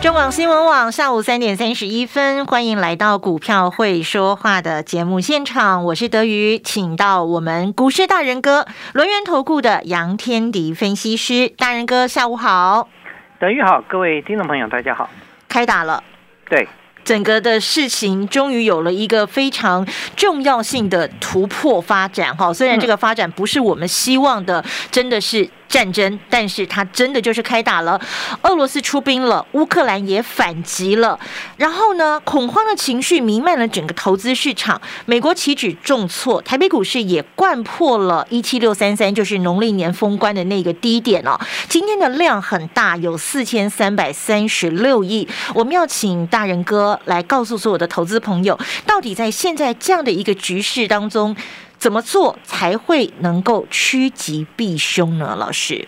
中广新闻网下午三点三十一分，欢迎来到股票会说话的节目现场，我是德瑜，请到我们股市大人哥轮源投顾的杨天迪分析师，大人哥下午好，德瑜好，各位听众朋友大家好，开打了，对，整个的事情终于有了一个非常重要性的突破发展哈，虽然这个发展不是我们希望的，真的是。战争，但是它真的就是开打了。俄罗斯出兵了，乌克兰也反击了。然后呢，恐慌的情绪弥漫了整个投资市场。美国期指重挫，台北股市也灌破了一七六三三，就是农历年封关的那个低点哦。今天的量很大，有四千三百三十六亿。我们要请大人哥来告诉所有的投资朋友，到底在现在这样的一个局势当中。怎么做才会能够趋吉避凶呢？老师，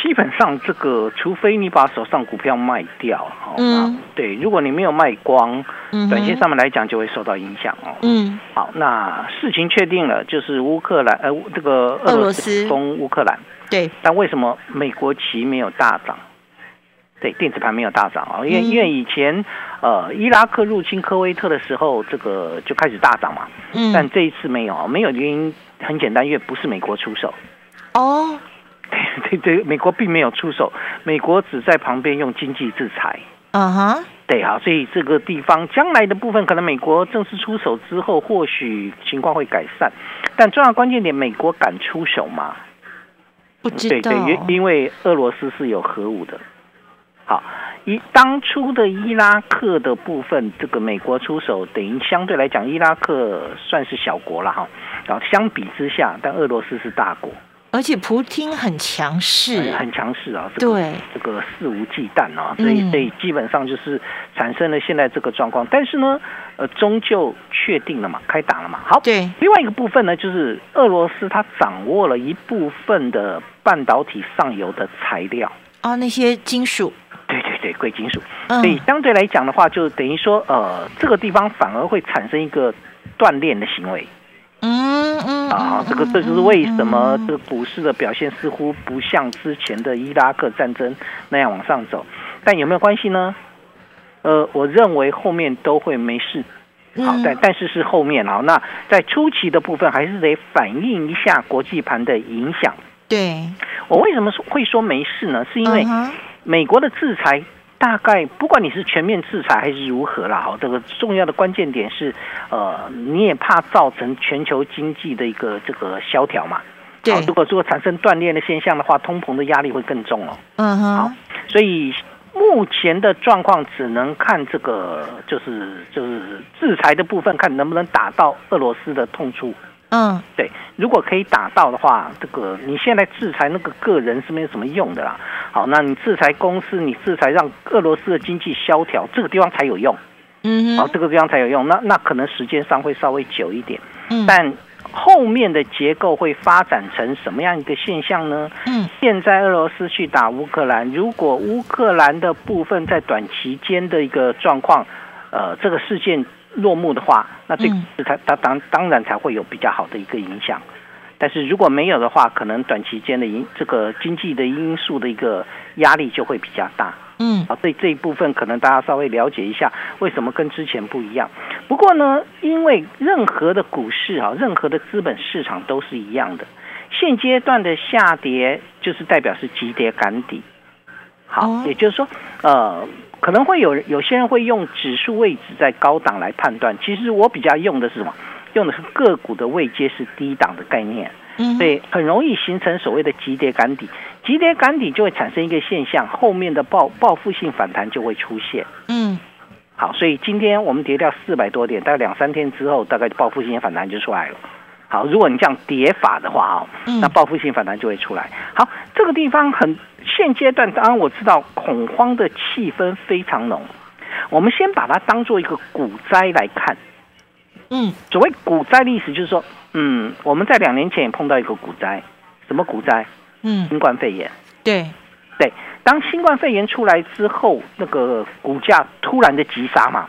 基本上这个，除非你把手上股票卖掉，嗯，对，如果你没有卖光，短线上面来讲就会受到影响哦。嗯，好，那事情确定了，就是乌克兰，呃，这个俄罗斯攻乌克兰，对，但为什么美国旗没有大涨？对，电子盘没有大涨啊，因为因为以前呃伊拉克入侵科威特的时候，这个就开始大涨嘛。嗯。但这一次没有，没有原因很简单，因为不是美国出手。哦。对对对，美国并没有出手，美国只在旁边用经济制裁。嗯哼。对啊，所以这个地方将来的部分，可能美国正式出手之后，或许情况会改善。但重要关键点，美国敢出手吗？不知道。对对，因因为俄罗斯是有核武的。好，以当初的伊拉克的部分，这个美国出手，等于相对来讲，伊拉克算是小国了哈。然后相比之下，但俄罗斯是大国，而且普京很强势，很强势啊。对，这个肆无忌惮啊，所以所以基本上就是产生了现在这个状况。但是呢，呃，终究确定了嘛，开打了嘛。好，对。另外一个部分呢，就是俄罗斯它掌握了一部分的半导体上游的材料啊，那些金属。对贵金属，所以相对来讲的话，就等于说，呃，这个地方反而会产生一个锻炼的行为。嗯嗯啊，这个这就是为什么这个股市的表现似乎不像之前的伊拉克战争那样往上走，但有没有关系呢？呃，我认为后面都会没事。好，但但是是后面啊，那在初期的部分还是得反映一下国际盘的影响。对，我为什么说会说没事呢？是因为。美国的制裁大概不管你是全面制裁还是如何啦，哈，这个重要的关键点是，呃，你也怕造成全球经济的一个这个萧条嘛？对。如果如果产生断裂的现象的话，通膨的压力会更重哦。嗯哼。好，所以目前的状况只能看这个，就是就是制裁的部分，看能不能打到俄罗斯的痛处。嗯，对，如果可以打到的话，这个你现在制裁那个个人是没有什么用的啦。好，那你制裁公司，你制裁让俄罗斯的经济萧条，这个地方才有用。嗯，好，这个地方才有用。那那可能时间上会稍微久一点。嗯，但后面的结构会发展成什么样一个现象呢？嗯，现在俄罗斯去打乌克兰，如果乌克兰的部分在短期间的一个状况，呃，这个事件。落幕的话，那这它它当当然才会有比较好的一个影响，但是如果没有的话，可能短期间的因这个经济的因素的一个压力就会比较大。嗯，啊，这这一部分可能大家稍微了解一下，为什么跟之前不一样？不过呢，因为任何的股市啊，任何的资本市场都是一样的，现阶段的下跌就是代表是急跌赶底。好，也就是说，呃。可能会有有些人会用指数位置在高档来判断，其实我比较用的是什么？用的是个股的位阶是低档的概念，嗯，所以很容易形成所谓的急跌赶底，急跌赶底就会产生一个现象，后面的报报复性反弹就会出现，嗯，好，所以今天我们跌掉四百多点，大概两三天之后，大概报复性反弹就出来了。好，如果你这样叠法的话啊，那报复性反弹就会出来。好，这个地方很现阶段，当然我知道恐慌的气氛非常浓。我们先把它当做一个股灾来看。嗯，所谓股灾的意思就是说，嗯，我们在两年前也碰到一个股灾，什么股灾？嗯，新冠肺炎。对，对，当新冠肺炎出来之后，那个股价突然的急杀嘛，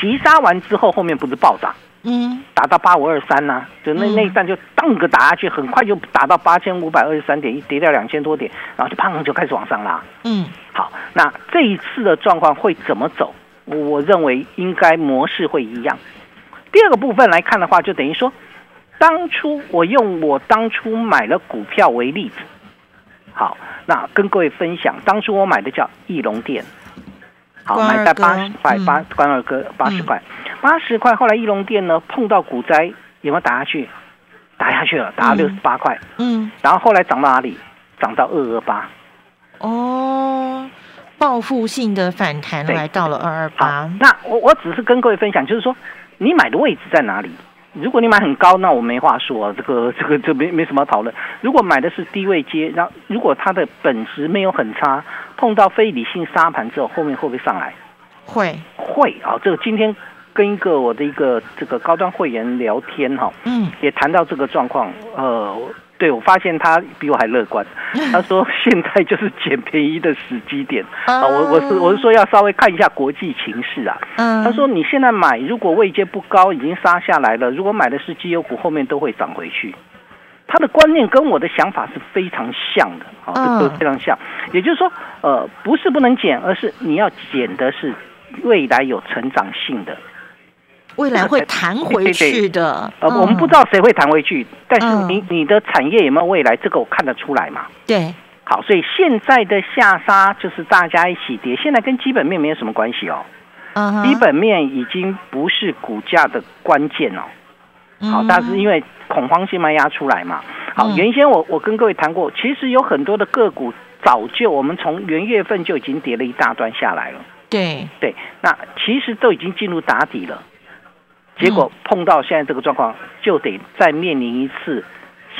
急杀完之后，后面不是暴涨？嗯，打到八五二三呐，就那那一段就当个打下去，很快就打到八千五百二十三点，一跌掉两千多点，然后就砰就开始往上拉。嗯，好，那这一次的状况会怎么走？我认为应该模式会一样。第二个部分来看的话，就等于说，当初我用我当初买了股票为例子，好，那跟各位分享，当初我买的叫翼龙店，好，买在八十块，八关二哥八十块。八十块，后来翼龙店呢碰到股灾，有没有打下去？打下去了，打到六十八块。嗯，然后后来涨到哪里？涨到二二八。哦，报复性的反弹来到了二二八。那我我只是跟各位分享，就是说你买的位置在哪里？如果你买很高，那我没话说，这个 这个就没没什么讨论。如果买的是低位接，然后如果它的本质没有很差，碰到非理性沙盘之后，后面会不会上来？会会啊，这个今天。跟一个我的一个这个高端会员聊天哈，嗯，也谈到这个状况，呃，对我发现他比我还乐观。他说 现在就是捡便宜的时机点啊，我我是我是说要稍微看一下国际情势啊。嗯，他说你现在买，如果位阶不高，已经杀下来了，如果买的是绩优股，后面都会涨回去。他的观念跟我的想法是非常像的，啊，都非常像。也就是说，呃，不是不能减，而是你要减的是未来有成长性的。未来会 弹回去的，呃，我们不知道谁会弹回去，但是你你的产业有没有未来，这个我看得出来嘛？对，好，所以现在的下杀就是大家一起跌，现在跟基本面没有什么关系哦，基本面已经不是股价的关键哦，好，但是因为恐慌性卖压出来嘛，好，原先我我跟各位谈过，其实有很多的个股早就我们从元月份就已经跌了一大段下来了，对。对，那其实都已经进入打底了。结果碰到现在这个状况，就得再面临一次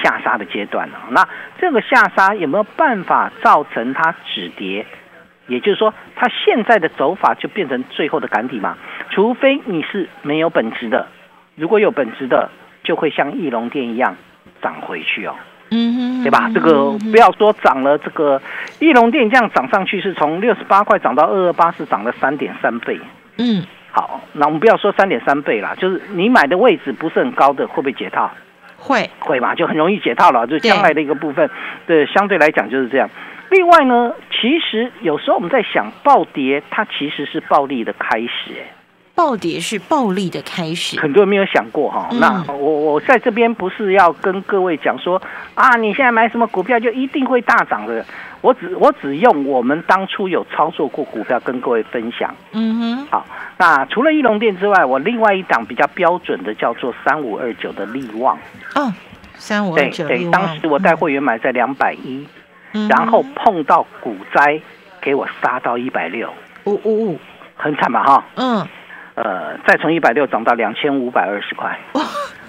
下杀的阶段了。那这个下杀有没有办法造成它止跌？也就是说，它现在的走法就变成最后的赶底嘛？除非你是没有本质的，如果有本质的，就会像翼龙店一样涨回去哦。嗯，对吧？这个不要说涨了，这个翼龙店这样涨上去是从六十八块涨到二二八，是涨了三点三倍。嗯。好，那我们不要说三点三倍啦，就是你买的位置不是很高的，会不会解套？会会嘛，就很容易解套了，就将来的一个部分。对，相对来讲就是这样。另外呢，其实有时候我们在想，暴跌它其实是暴利的开始，哎。暴跌是暴利的开始，很多人没有想过哈。那我我在这边不是要跟各位讲说啊，你现在买什么股票就一定会大涨的。我只我只用我们当初有操作过股票跟各位分享。嗯哼。好，那除了翼龙店之外，我另外一档比较标准的叫做三五二九的利旺。哦，三五二九对对，当时我带会员买在两百一，然后碰到股灾，给我杀到一百六。呜呜呜，很惨吧哈？嗯。呃，再从一百六涨到两千五百二十块，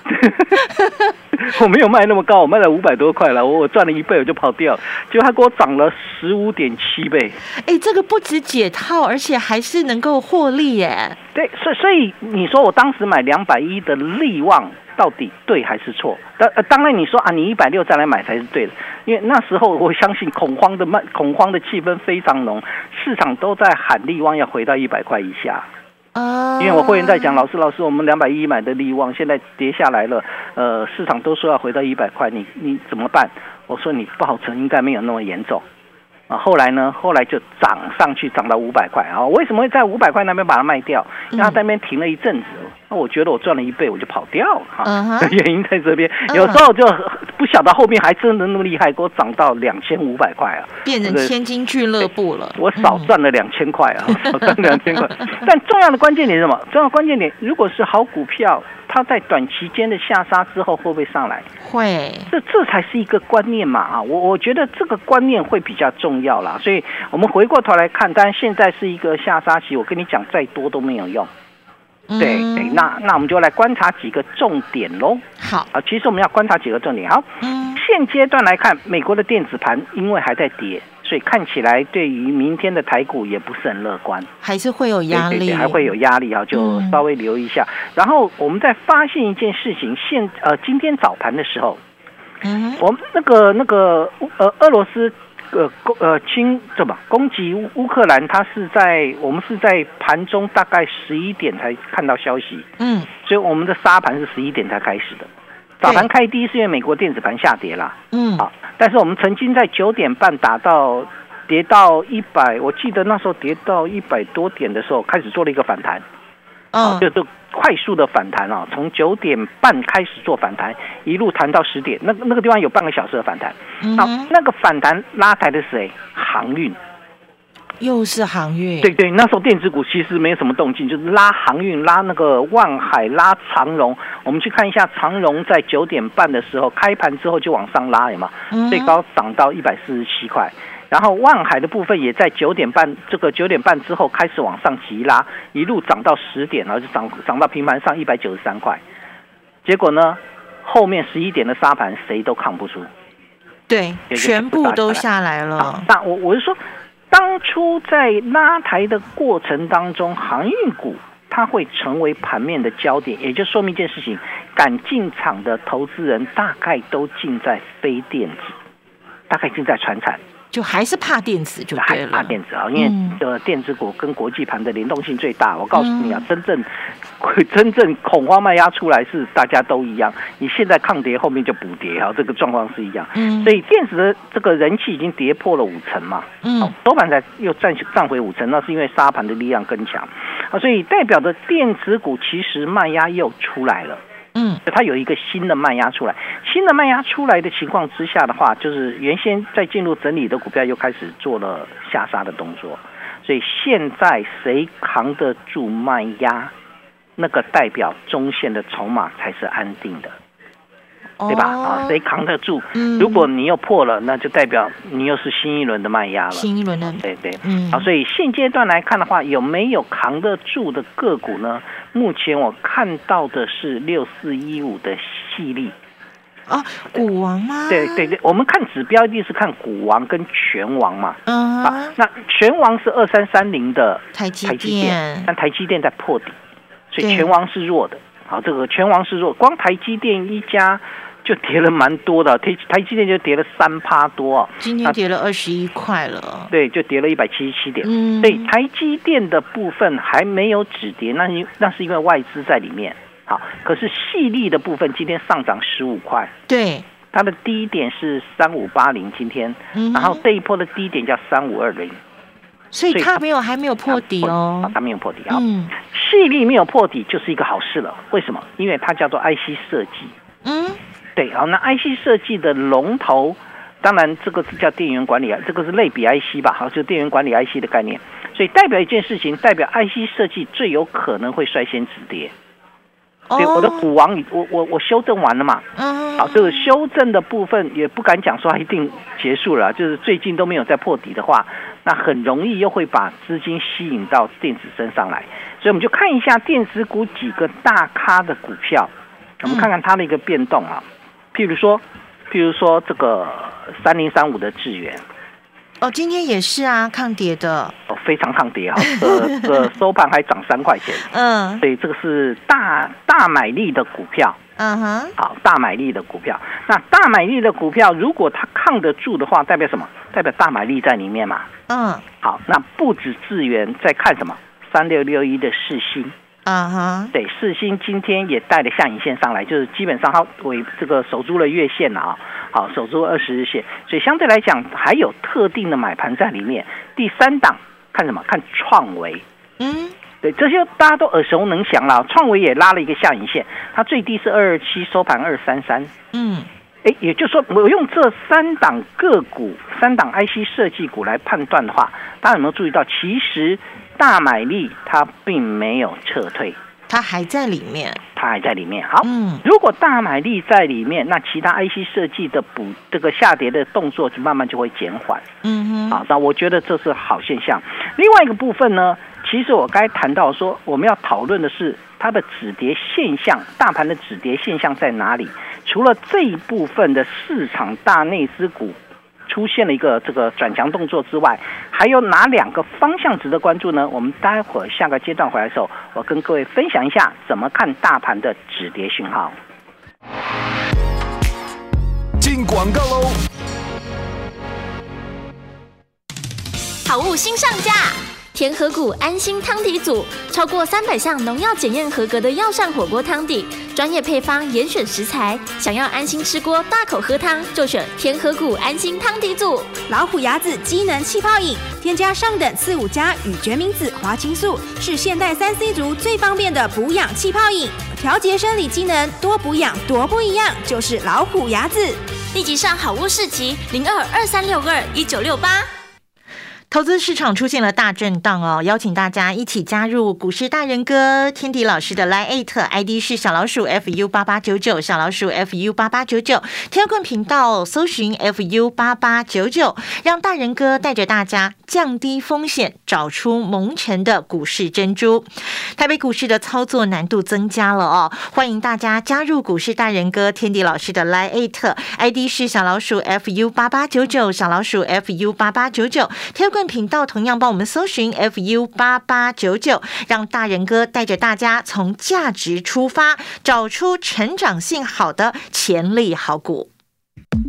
我没有卖那么高，我卖了五百多块了，我我赚了一倍我就跑掉，结果它给我涨了十五点七倍。哎，这个不止解套，而且还是能够获利耶。对，所以所以你说我当时买两百一的利旺到底对还是错？当当然你说啊，你一百六再来买才是对的，因为那时候我相信恐慌的卖恐慌的气氛非常浓，市场都在喊利旺要回到一百块以下。啊！因为我会员在讲，老师，老师，我们两百一买的利旺现在跌下来了，呃，市场都说要回到一百块，你你怎么办？我说你不好成，应该没有那么严重。啊，后来呢？后来就涨上去，涨到五百块啊！为什么会在五百块那边把它卖掉？因为它那边停了一阵子。那我觉得我赚了一倍，我就跑掉了哈。原因在这边，有时候就不晓得后面还真的那么厉害，给我涨到两千五百块啊，变成千金俱乐部了。我少赚了两千块啊，少赚两千块。但重要的关键点是什么？重要关键点，如果是好股票。它在短期间的下杀之后会不会上来？会，这这才是一个观念嘛啊！我我觉得这个观念会比较重要啦。所以我们回过头来看，当然现在是一个下杀期，我跟你讲再多都没有用。对对，那那我们就来观察几个重点喽。好啊，其实我们要观察几个重点。好，嗯，现阶段来看，美国的电子盘因为还在跌。所以看起来对于明天的台股也不是很乐观，还是会有压力，还会有压力啊，就稍微留意一下。然后我们再发现一件事情，现呃今天早盘的时候，嗯，我们那个那个呃俄罗斯。呃，攻呃侵怎么攻击乌乌克兰？它是在我们是在盘中大概十一点才看到消息，嗯，所以我们的沙盘是十一点才开始的。早盘开低是因为美国电子盘下跌了，嗯，好，但是我们曾经在九点半打到跌到一百，我记得那时候跌到一百多点的时候，开始做了一个反弹，嗯，就就。快速的反弹啊，从九点半开始做反弹，一路弹到十点，那那个地方有半个小时的反弹。好，那个反弹拉抬的是谁？航运，又是航运。对对，那时候电子股其实没有什么动静，就是拉航运，拉那个万海，拉长荣。我们去看一下长荣在九点半的时候开盘之后就往上拉，有吗？最高涨到一百四十七块。然后万海的部分也在九点半，这个九点半之后开始往上急拉，一路涨到十点，然后就涨涨到平盘上一百九十三块。结果呢，后面十一点的沙盘谁都扛不住，对，全部都下来了。那我我是说，当初在拉抬的过程当中，航运股它会成为盘面的焦点，也就说明一件事情：敢进场的投资人大概都进在非电子，大概进在船产。就还是怕电子，就还是怕电子啊，因为的电子股跟国际盘的联动性最大。我告诉你啊，真正真正恐慌卖压出来是大家都一样。你现在抗跌，后面就补跌啊，这个状况是一样。所以电子的这个人气已经跌破了五成嘛，嗯，收盘才又站站回五成，那是因为沙盘的力量更强啊，所以代表的电子股其实卖压又出来了。嗯，它有一个新的卖压出来，新的卖压出来的情况之下的话，就是原先在进入整理的股票又开始做了下杀的动作，所以现在谁扛得住卖压，那个代表中线的筹码才是安定的。对吧？啊，谁扛得住？如果你又破了，那就代表你又是新一轮的卖压了。新一轮的，对对，嗯。好，所以现阶段来看的话，有没有扛得住的个股呢？目前我看到的是六四一五的细粒啊，股王吗？对对对，我们看指标一定是看股王跟拳王嘛。嗯。啊，那拳王是二三三零的台积电，但台积电在破底，所以拳王是弱的。好，这个拳王是弱，光台积电一家。就跌了蛮多的，台台积电就跌了三趴多，今天跌了二十一块了。对，就跌了一百七十七点。嗯，对，台积电的部分还没有止跌，那因那是因为外资在里面。好，可是细粒的部分今天上涨十五块。对，它的低点是三五八零，今天，然后这一波的低点叫三五二零，所以它没有还没有破底哦，它没有破底啊。嗯，细粒没有破底就是一个好事了。为什么？因为它叫做 IC 设计。嗯。对，好，那 IC 设计的龙头，当然这个是叫电源管理啊，这个是类比 IC 吧，好，就电源管理 IC 的概念，所以代表一件事情，代表 IC 设计最有可能会率先止跌。对，我的股王，我我我修正完了嘛，嗯，好，这个修正的部分也不敢讲说它一定结束了，就是最近都没有再破底的话，那很容易又会把资金吸引到电子身上来，所以我们就看一下电子股几个大咖的股票，我们看看它的一个变动啊。譬如说，譬如说这个三零三五的智源，哦，今天也是啊，抗跌的，哦，非常抗跌啊，呃，这个 收盘还涨三块钱，嗯，所以这个是大大买力的股票，嗯哼，好，大买力的股票，那大买力的股票，如果它抗得住的话，代表什么？代表大买力在里面嘛，嗯，好，那不止智源在看什么？三六六一的世星。啊哈，对，四星今天也带了下影线上来，就是基本上它为这个守住了月线了啊，好，守住二十日线，所以相对来讲还有特定的买盘在里面。第三档看什么？看创维，嗯，对，这些大家都耳熟能详了。创维也拉了一个下影线，它最低是二二七，收盘二三三，嗯，哎，也就是说，我用这三档个股、三档 IC 设计股来判断的话，大家有没有注意到，其实？大买力它并没有撤退，它还在里面，它还在里面。好，嗯，如果大买力在里面，那其他 IC 设计的补这个下跌的动作就慢慢就会减缓。嗯哼，好，那我觉得这是好现象。另外一个部分呢，其实我该谈到说，我们要讨论的是它的止跌现象，大盘的止跌现象在哪里？除了这一部分的市场大内资股。出现了一个这个转强动作之外，还有哪两个方向值得关注呢？我们待会儿下个阶段回来的时候，我跟各位分享一下怎么看大盘的止跌信号。进广告喽！好物新上架。田和谷安心汤底组，超过三百项农药检验合格的药膳火锅汤底，专业配方严选食材，想要安心吃锅大口喝汤，就选田和谷安心汤底组。老虎牙子机能气泡饮，添加上等四五加与决明子、花青素，是现代三 C 族最方便的补养气泡饮，调节生理机能，多补养多不一样，就是老虎牙子。立即上好物市集零二二三六二一九六八。投资市场出现了大震荡哦，邀请大家一起加入股市大人哥天迪老师的 Line ID 是小老鼠 fu 八八九九，小老鼠 fu 八八九九，天棍频道搜寻 fu 八八九九，让大人哥带着大家降低风险，找出蒙尘的股市珍珠。台北股市的操作难度增加了哦，欢迎大家加入股市大人哥天迪老师的 Line ID 是小老鼠 fu 八八九九，小老鼠 fu 八八九九，天棍。频道同样帮我们搜寻 fu 八八九九，让大人哥带着大家从价值出发，找出成长性好的潜力好股。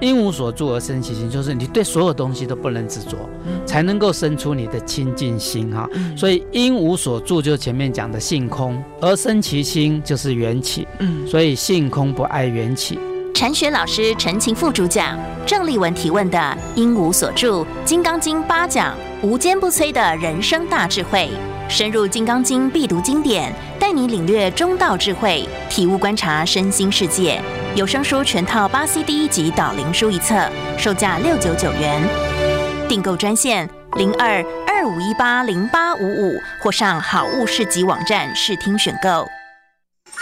因无所住而生其心，就是你对所有东西都不能执着，才能够生出你的清净心哈。所以因无所住，就前面讲的性空而生其心，就是缘起。嗯，所以性空不爱缘起。禅学老师陈情副主讲，郑立文提问的因无所住，《金刚经》八讲，无坚不摧的人生大智慧，深入《金刚经》必读经典，带你领略中道智慧，体悟观察身心世界。有声书全套八 CD 及导灵书一册，售价六九九元。订购专线零二二五一八零八五五，或上好物市集网站试听选购。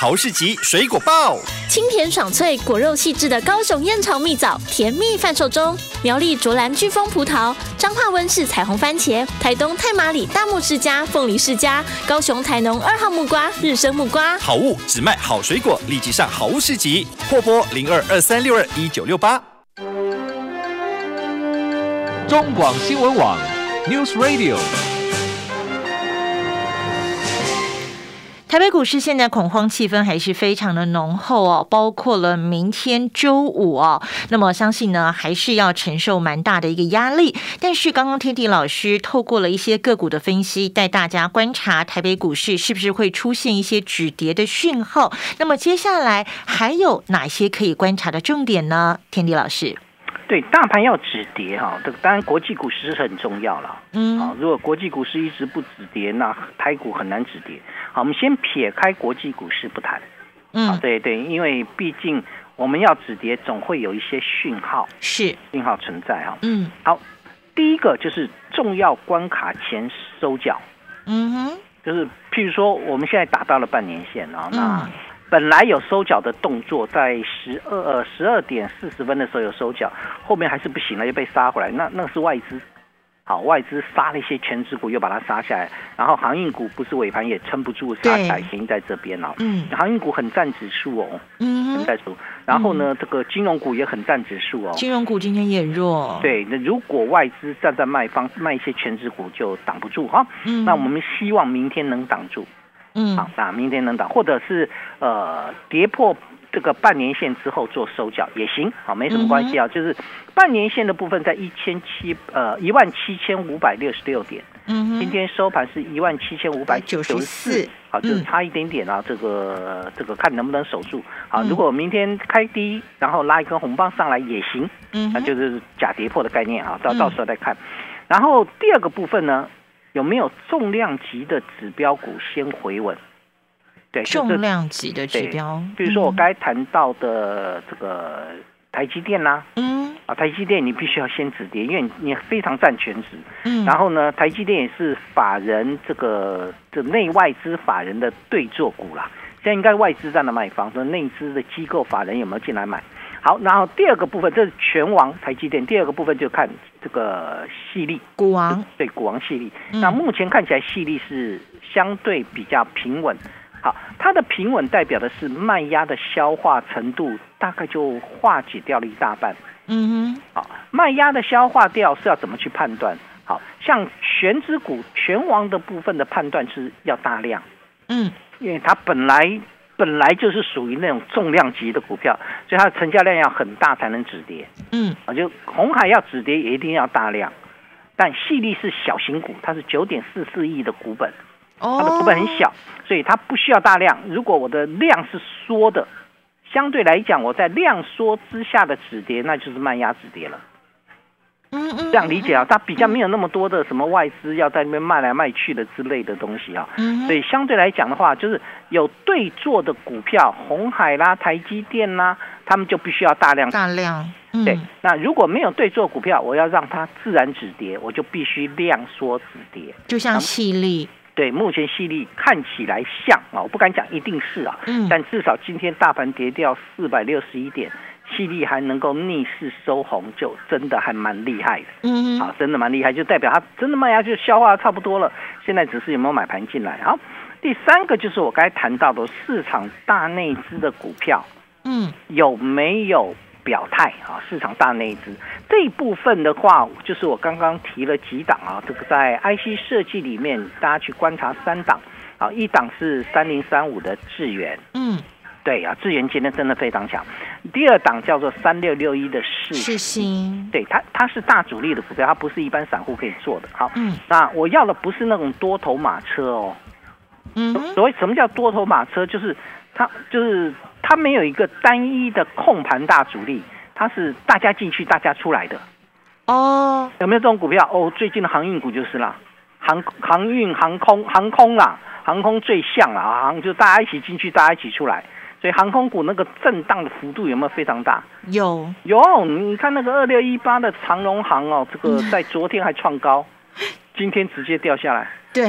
好市集水果爆，清甜爽脆、果肉细致的高雄燕巢蜜枣甜蜜贩售中；苗栗卓兰飓风葡萄、彰化温室彩虹番茄、台东太马里大木世家凤梨世家、高雄台农二号木瓜日升木瓜。好物只卖好水果，立即上好物市集，货拨零二二三六二一九六八。中广新闻网，News Radio。台北股市现在恐慌气氛还是非常的浓厚哦，包括了明天周五哦，那么相信呢还是要承受蛮大的一个压力。但是刚刚天地老师透过了一些个股的分析，带大家观察台北股市是不是会出现一些止跌的讯号。那么接下来还有哪些可以观察的重点呢？天地老师。对，大盘要止跌哈，这个当然国际股市是很重要了。嗯，好，如果国际股市一直不止跌，那台股很难止跌。好，我们先撇开国际股市不谈。嗯，对对，因为毕竟我们要止跌，总会有一些讯号，是讯号存在哈。嗯，好，第一个就是重要关卡前收脚。嗯哼，就是譬如说我们现在打到了半年线啊，那。本来有收脚的动作，在十二呃十二点四十分的时候有收脚，后面还是不行了，又被杀回来。那那是外资，好，外资杀了一些全指股，又把它杀下来。然后航运股不是尾盘也撑不住，杀起来停在这边哦。嗯，航运股很占指数哦，嗯，很占指数。然后呢，这个金融股也很占指数哦。金融股今天也弱。对，那如果外资站在卖方卖一些全指股，就挡不住哈。嗯，那我们希望明天能挡住。嗯，好，那明天能打，或者是呃跌破这个半年线之后做收脚也行，好，没什么关系啊。就是半年线的部分在一千七呃一万七千五百六十六点，嗯，今天收盘是一万七千五百九十四，好，就是差一点点啊。这个这个看能不能守住，好，如果明天开低，然后拉一根红棒上来也行，嗯，那就是假跌破的概念啊，到到时候再看。然后第二个部分呢？有没有重量级的指标股先回稳？对，重量级的指标，比如说我该谈到的这个台台积电啦，嗯，啊，台积电你必须要先止跌，因为你非常占全值。嗯，然后呢，台积电也是法人这个这内外资法人的对坐股啦。现在应该外资在那卖方，说内资的机构法人有没有进来买？好，然后第二个部分这是全王台积电，第二个部分就看这个细粒股王，对股王细粒。嗯那目前看起来细粒是相对比较平稳。好，它的平稳代表的是卖压的消化程度大概就化解掉了一大半。嗯哼，好，卖压的消化掉是要怎么去判断？好像全指股全王的部分的判断是要大量，嗯，因为它本来本来就是属于那种重量级的股票，所以它的成交量要很大才能止跌。嗯，啊，就红海要止跌也一定要大量，但细粒是小型股，它是九点四四亿的股本，它的股本很小，所以它不需要大量。如果我的量是缩的，相对来讲，我在量缩之下的止跌，那就是慢压止跌了。嗯嗯，这样理解啊，它比较没有那么多的什么外资要在那边卖来卖去的之类的东西啊。嗯，所以相对来讲的话，就是有对做的股票，红海啦、台积电啦，他们就必须要大量大量，嗯。对，那如果没有对做股票，我要让它自然止跌，我就必须量缩止跌。就像细粒，对，目前细粒看起来像啊，我不敢讲一定是啊，嗯。但至少今天大盘跌掉四百六十一点，细粒还能够逆势收红，就真的还蛮厉害的。嗯哼，好，真的蛮厉害，就代表它真的卖压就消化得差不多了。现在只是有没有买盘进来。好，第三个就是我刚才谈到的市场大内资的股票嗯有没有表态啊？市场大内资这一部分的话，就是我刚刚提了几档啊，这个在 IC 设计里面，大家去观察三档啊，一档是三零三五的智源。嗯，对啊，智源今天真的非常强。第二档叫做三六六一的世是新，对它，它是大主力的股票，它不是一般散户可以做的。好，嗯那我要的不是那种多头马车哦。嗯，所谓什么叫多头马车，就是它就是它没有一个单一的控盘大主力，它是大家进去大家出来的。哦，有没有这种股票？哦，最近的航运股就是啦，航航运、航空、航空啦，航空最像啦，啊航就大家一起进去，大家一起出来。所以航空股那个震荡的幅度有没有非常大？有，有，你看那个二六一八的长荣航哦，这个嗯。在昨天还创高，今天直接掉下来。对，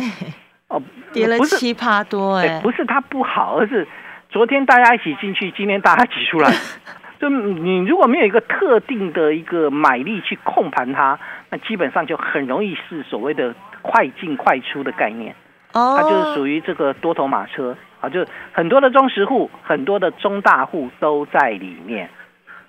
哦，跌了不是七趴多，哎，哎，不是它不好，而是昨天大家一起进去，今天大家挤出来。就你如果没有一个特定的一个买力去控盘它，那基本上就很容易是所谓的快进快出的概念，哦，它就是属于这个多头马车啊，就很多的中实户、很多的中大户都在里面。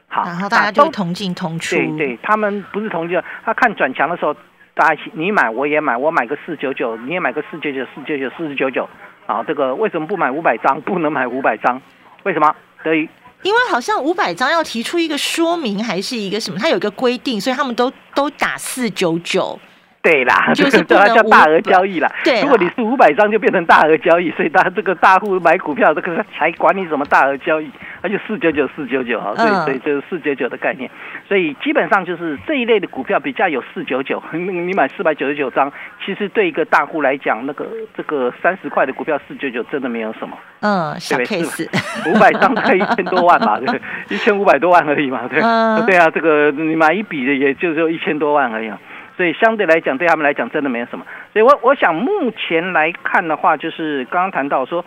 好，然后大家都就同进同出，对对，他们不是同一个，他看转强的时候，大家一起你买我也买，我买个四九九，你也买个四九九、四九九、四十九九，啊，这个为什么不买五百张？不能买五百张？为什么？等于因为好像五百张要提出一个说明，还是一个什么，它有一个规定，所以他们都都打四九九。对啦，就是 叫大额交易啦。对啦如果你是五百张，就变成大额交易，所以大这个大户买股票，这个才管你什么大额交易，而且四九九四九九哈，所以嗯所以就是四九九的概念。所以基本上就是这一类的股票比较有四九九，你买四百九十九张，其实对一个大户来讲，那个这个三十块的股票四九九真的没有什么。嗯，小 case，五百张才一千多万嘛，对？一千五百多万而已嘛，对、嗯对啊，这个你买一笔的也就只有一千多万而已、啊，所以相对来讲对他们来讲真的没有什么。所以我我想目前来看的话，就是刚刚谈到说，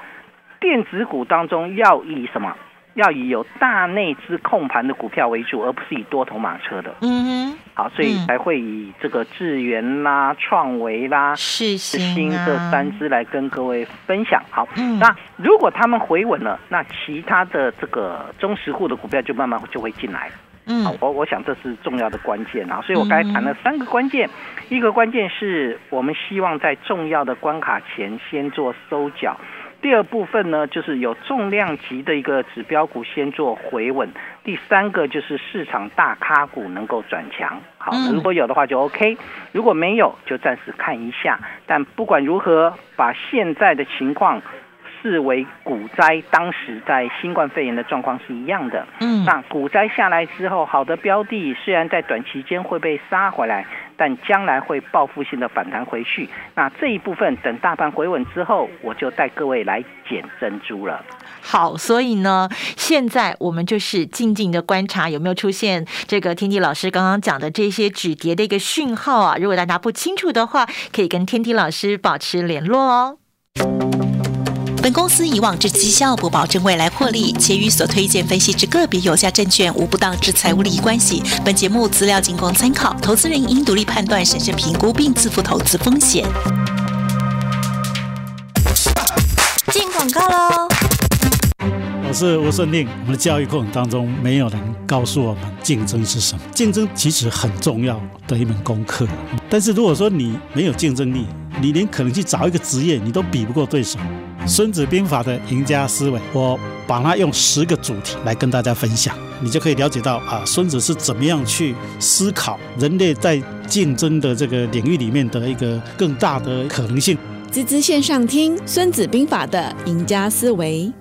电子股当中要以什么？要以有大内资控盘的股票为主，而不是以多头马车的。嗯哼，好，所以嗯才会以这个智源啦、创维啦、世是新啊，这三只来跟各位分享。好，嗯那如果他们回稳了，那其他的这个中实户的股票就慢慢就会进来。嗯好，我我想这是重要的关键啊。所以我刚才谈了三个关键，一个关键是我们希望在重要的关卡前先做收缴。第二部分呢，就是有重量级的一个指标股先做回稳。第三个就是市场大咖股能够转强。好，嗯如果有的话就 OK，如果没有就暂时看一下。但不管如何，把现在的情况视为股灾，当时在新冠肺炎的状况是一样的。嗯那股灾下来之后，好的标的虽然在短期间会被杀回来，但将来会报复性的反弹回去。那这一部分等大盘回稳之后，我就带各位来捡珍珠了。好，所以呢，现在我们就是静静的观察有没有出现这个天地老师刚刚讲的这些止跌的一个讯号啊。如果大家不清楚的话，可以跟天地老师保持联络哦。本公司以往之绩效不保证未来获利，且与所推荐分析之个别有价证券无不当之财务利益关系。本节目资料仅供参考，投资人应独立判断、审慎评估并自负投资风险。进广告喽！我是吴胜令。我们的教育过程当中，没有人告诉我们竞争是什么。竞争其实很重要的一门功课，但是如果说你没有竞争力，你连可能去找一个职业，你都比不过对手。《孙子兵法》的赢家思维，我把它用十个主题来跟大家分享，你就可以了解到啊，孙子是怎么样去思考人类在竞争的这个领域里面的一个更大的可能性。滋滋线上听《孙子兵法》的赢家思维。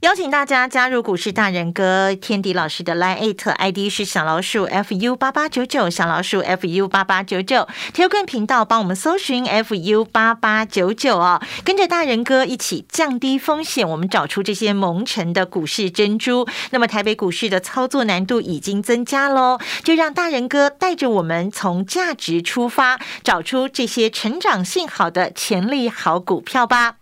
邀请大家加入股市大人哥天迪老师的 Line ID 是小老鼠 fu 八八九九，小老鼠 fu 八八九九。t e l 频道帮我们搜寻 fu 八八九九哦，跟着大人哥一起降低风险，我们找出这些蒙尘的股市珍珠。那么台北股市的操作难度已经增加喽，就让大人哥带着我们从价值出发，找出这些成长性好的潜力好股票吧。